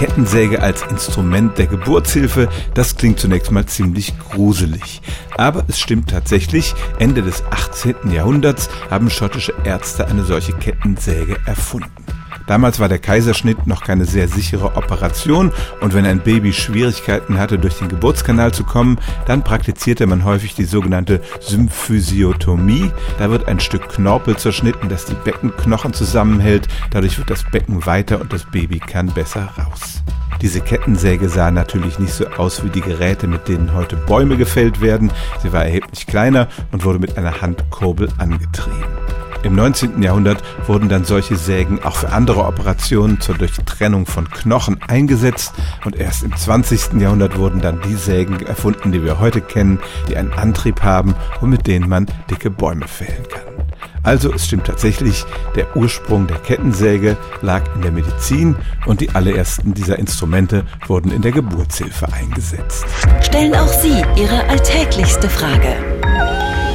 Kettensäge als Instrument der Geburtshilfe, das klingt zunächst mal ziemlich gruselig. Aber es stimmt tatsächlich, Ende des 18. Jahrhunderts haben schottische Ärzte eine solche Kettensäge erfunden. Damals war der Kaiserschnitt noch keine sehr sichere Operation und wenn ein Baby Schwierigkeiten hatte, durch den Geburtskanal zu kommen, dann praktizierte man häufig die sogenannte Symphysiotomie. Da wird ein Stück Knorpel zerschnitten, das die Beckenknochen zusammenhält. Dadurch wird das Becken weiter und das Baby kann besser raus. Diese Kettensäge sah natürlich nicht so aus wie die Geräte, mit denen heute Bäume gefällt werden. Sie war erheblich kleiner und wurde mit einer Handkurbel angetrieben. Im 19. Jahrhundert wurden dann solche Sägen auch für andere Operationen zur Durchtrennung von Knochen eingesetzt und erst im 20. Jahrhundert wurden dann die Sägen erfunden, die wir heute kennen, die einen Antrieb haben und mit denen man dicke Bäume fällen kann. Also es stimmt tatsächlich, der Ursprung der Kettensäge lag in der Medizin und die allerersten dieser Instrumente wurden in der Geburtshilfe eingesetzt. Stellen auch Sie Ihre alltäglichste Frage